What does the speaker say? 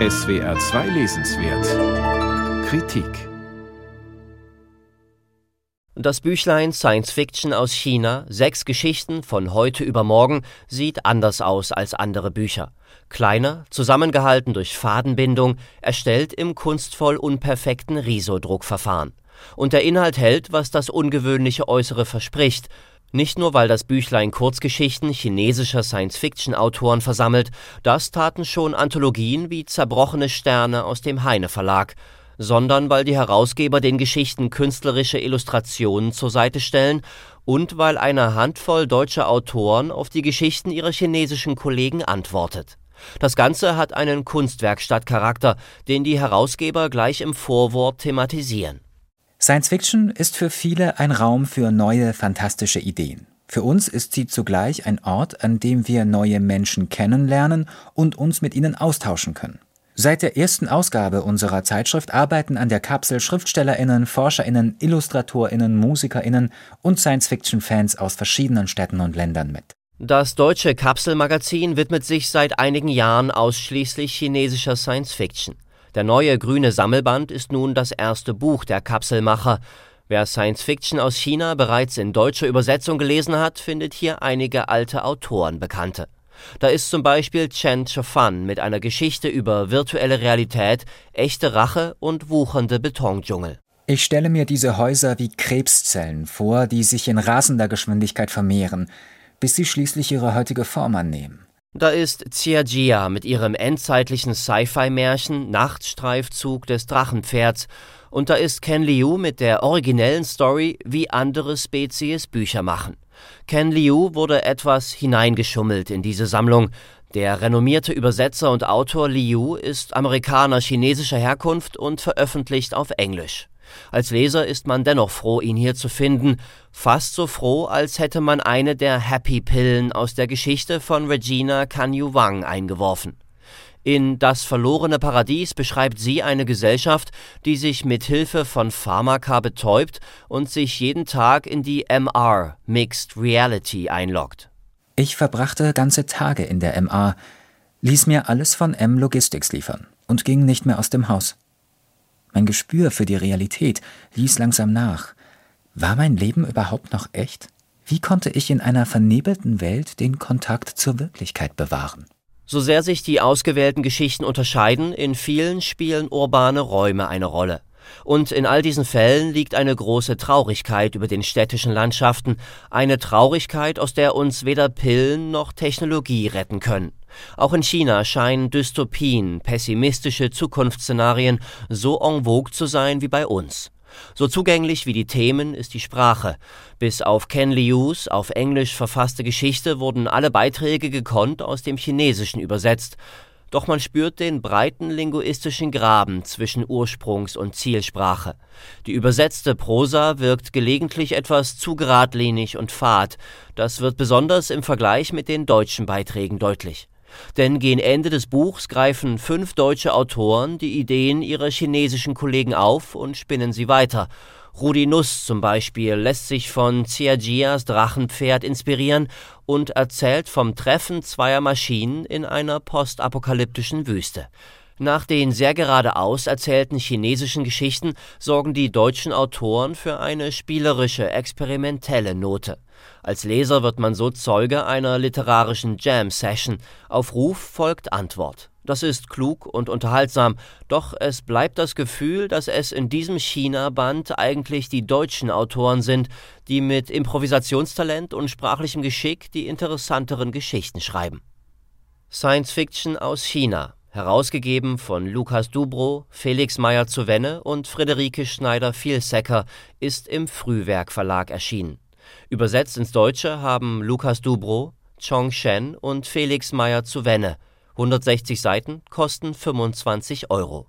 SWR 2 Lesenswert Kritik Das Büchlein Science Fiction aus China, sechs Geschichten von heute über morgen, sieht anders aus als andere Bücher. Kleiner, zusammengehalten durch Fadenbindung, erstellt im kunstvoll unperfekten Riso-Druckverfahren. Und der Inhalt hält, was das ungewöhnliche Äußere verspricht, nicht nur, weil das Büchlein Kurzgeschichten chinesischer Science-Fiction-Autoren versammelt, das taten schon Anthologien wie Zerbrochene Sterne aus dem Heine Verlag, sondern weil die Herausgeber den Geschichten künstlerische Illustrationen zur Seite stellen und weil eine Handvoll deutscher Autoren auf die Geschichten ihrer chinesischen Kollegen antwortet. Das Ganze hat einen Kunstwerkstattcharakter, den die Herausgeber gleich im Vorwort thematisieren. Science Fiction ist für viele ein Raum für neue, fantastische Ideen. Für uns ist sie zugleich ein Ort, an dem wir neue Menschen kennenlernen und uns mit ihnen austauschen können. Seit der ersten Ausgabe unserer Zeitschrift arbeiten an der Kapsel Schriftstellerinnen, Forscherinnen, Illustratorinnen, Musikerinnen und Science-Fiction-Fans aus verschiedenen Städten und Ländern mit. Das deutsche Kapselmagazin widmet sich seit einigen Jahren ausschließlich chinesischer Science-Fiction. Der neue grüne Sammelband ist nun das erste Buch der Kapselmacher. Wer Science Fiction aus China bereits in deutscher Übersetzung gelesen hat, findet hier einige alte Autoren bekannte. Da ist zum Beispiel Chen Chofan mit einer Geschichte über virtuelle Realität, echte Rache und wuchernde Betondschungel. Ich stelle mir diese Häuser wie Krebszellen vor, die sich in rasender Geschwindigkeit vermehren, bis sie schließlich ihre heutige Form annehmen. Da ist Jia mit ihrem endzeitlichen Sci-Fi-Märchen Nachtstreifzug des Drachenpferds und da ist Ken Liu mit der originellen Story Wie andere Spezies Bücher machen. Ken Liu wurde etwas hineingeschummelt in diese Sammlung. Der renommierte Übersetzer und Autor Liu ist Amerikaner chinesischer Herkunft und veröffentlicht auf Englisch. Als Leser ist man dennoch froh, ihn hier zu finden, fast so froh, als hätte man eine der Happy-Pillen aus der Geschichte von Regina Canyu Wang eingeworfen. In Das verlorene Paradies beschreibt sie eine Gesellschaft, die sich mit Hilfe von Pharmaka betäubt und sich jeden Tag in die MR Mixed Reality einloggt. Ich verbrachte ganze Tage in der MA, ließ mir alles von M Logistics liefern und ging nicht mehr aus dem Haus. Mein Gespür für die Realität ließ langsam nach. War mein Leben überhaupt noch echt? Wie konnte ich in einer vernebelten Welt den Kontakt zur Wirklichkeit bewahren? So sehr sich die ausgewählten Geschichten unterscheiden, in vielen spielen urbane Räume eine Rolle. Und in all diesen Fällen liegt eine große Traurigkeit über den städtischen Landschaften, eine Traurigkeit, aus der uns weder Pillen noch Technologie retten können. Auch in China scheinen Dystopien, pessimistische Zukunftsszenarien so en vogue zu sein wie bei uns. So zugänglich wie die Themen ist die Sprache. Bis auf Ken Lius auf Englisch verfasste Geschichte wurden alle Beiträge gekonnt aus dem Chinesischen übersetzt. Doch man spürt den breiten linguistischen Graben zwischen Ursprungs- und Zielsprache. Die übersetzte Prosa wirkt gelegentlich etwas zu geradlinig und fad. Das wird besonders im Vergleich mit den deutschen Beiträgen deutlich. Denn gegen Ende des Buchs greifen fünf deutsche Autoren die Ideen ihrer chinesischen Kollegen auf und spinnen sie weiter. Rudi Nuss zum Beispiel lässt sich von Jias Drachenpferd inspirieren und erzählt vom Treffen zweier Maschinen in einer postapokalyptischen Wüste. Nach den sehr geradeaus erzählten chinesischen Geschichten sorgen die deutschen Autoren für eine spielerische, experimentelle Note. Als Leser wird man so Zeuge einer literarischen Jam-Session. Auf Ruf folgt Antwort. Das ist klug und unterhaltsam, doch es bleibt das Gefühl, dass es in diesem China-Band eigentlich die deutschen Autoren sind, die mit Improvisationstalent und sprachlichem Geschick die interessanteren Geschichten schreiben. Science Fiction aus China herausgegeben von Lukas Dubrow, Felix Meyer zu Wenne und Friederike Schneider-Vielsecker, ist im Frühwerk Verlag erschienen. Übersetzt ins Deutsche haben Lukas Dubrow, Chong Shen und Felix Meyer zu Wenne. 160 Seiten kosten 25 Euro